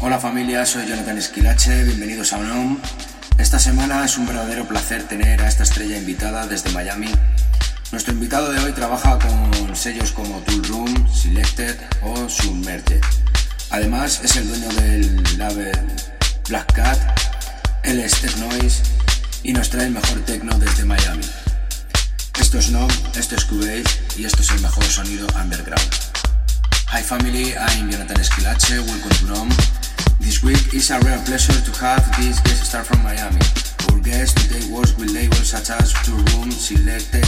Hola familia, soy Jonathan Esquilache, bienvenidos a UNOM. Esta semana es un verdadero placer tener a esta estrella invitada desde Miami. Nuestro invitado de hoy trabaja con sellos como Tool Room, Selected o Submerged. Además es el dueño del label Black Cat, él es Tech Noise y nos trae el mejor techno desde Miami. Esto es NOM, esto es Cubase y esto es el mejor sonido underground. Hi family, I'm Jonathan Esquilache, welcome to NOM. This week is a real pleasure to have this guest star from Miami. Our guest today works with labels such as Two Room, Selected,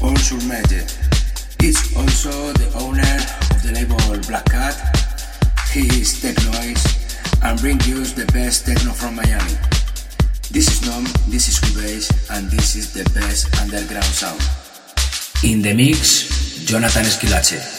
or Surmete. He's also the owner of the label Black Cat. He is Tech Noise and brings you the best techno from Miami. This is Nom, this is Cubase, and this is the best underground sound. In the mix, Jonathan Esquilache.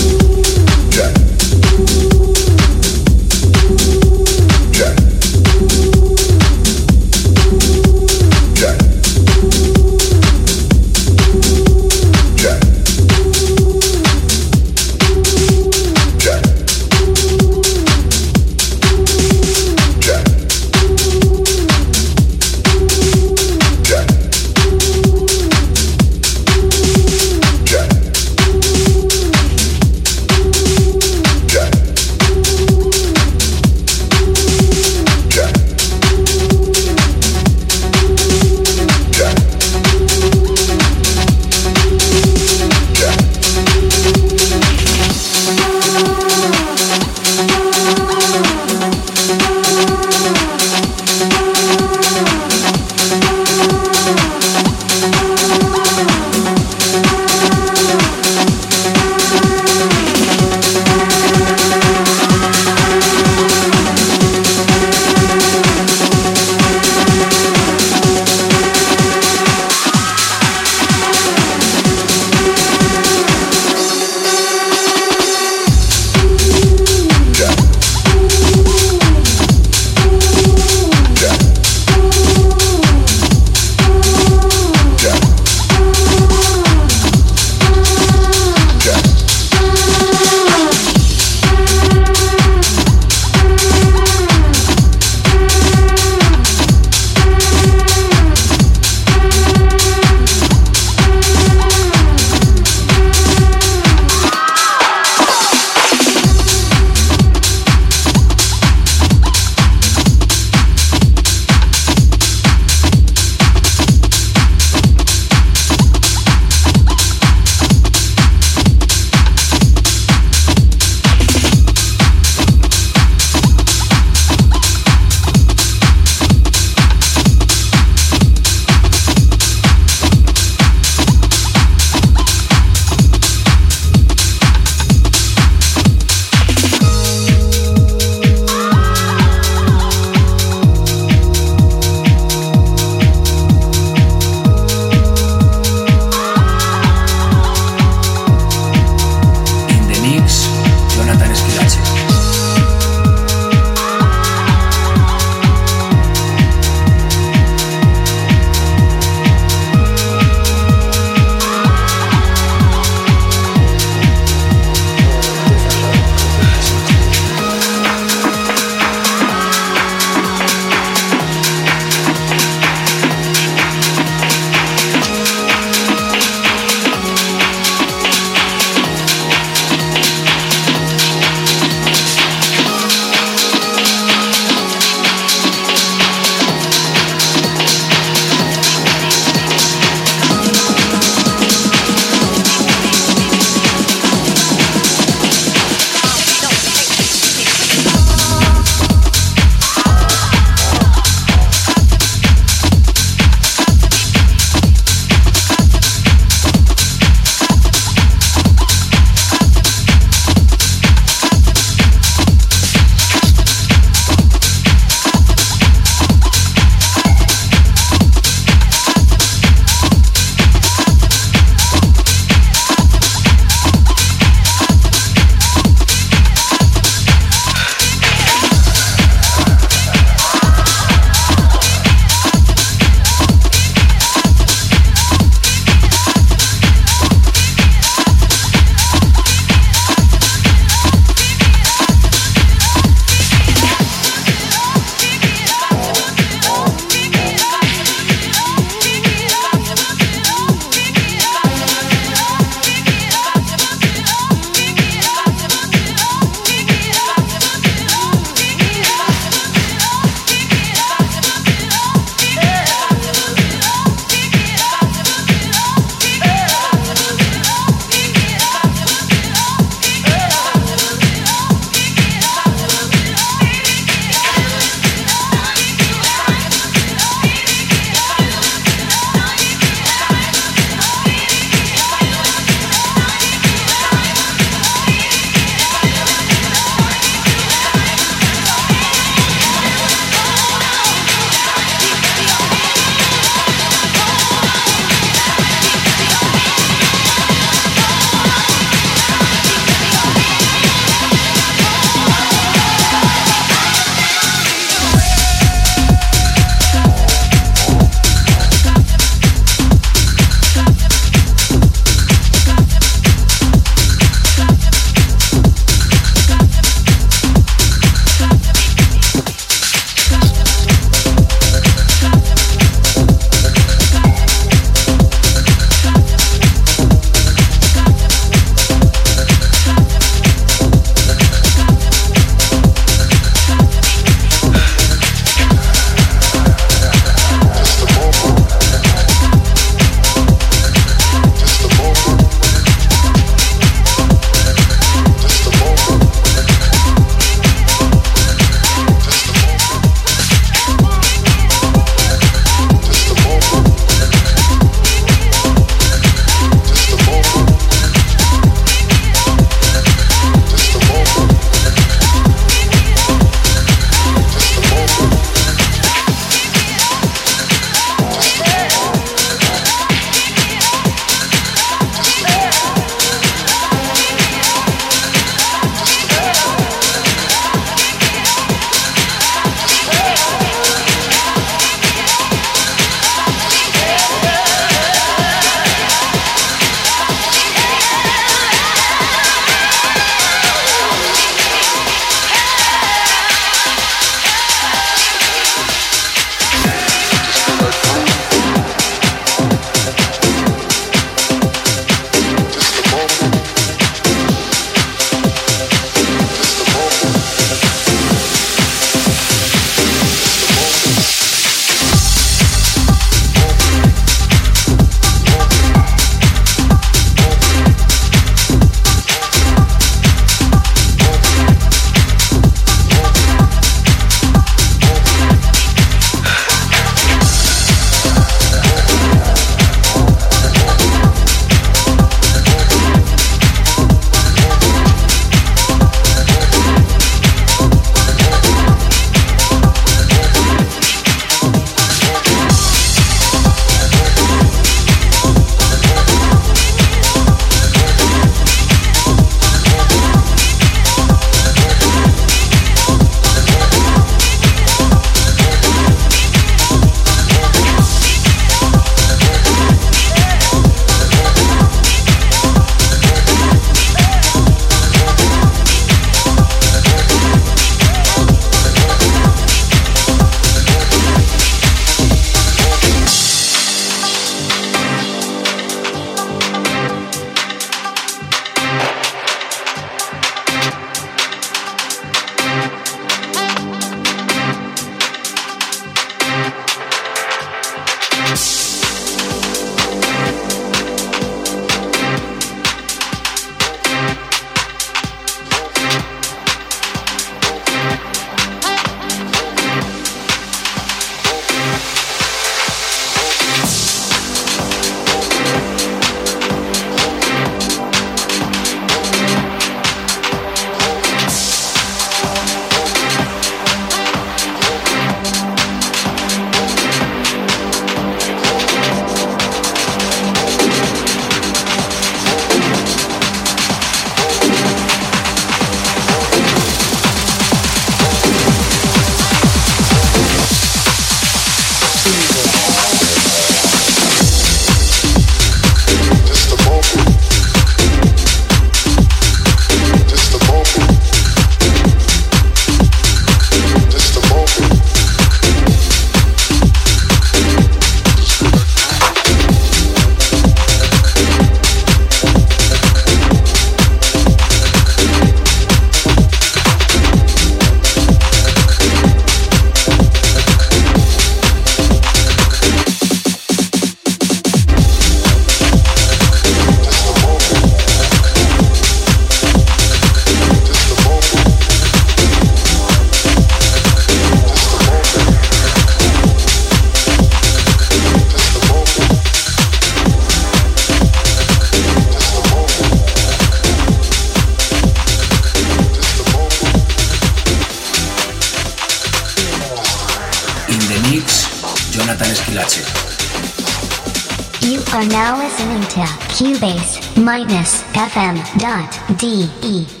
FM.de.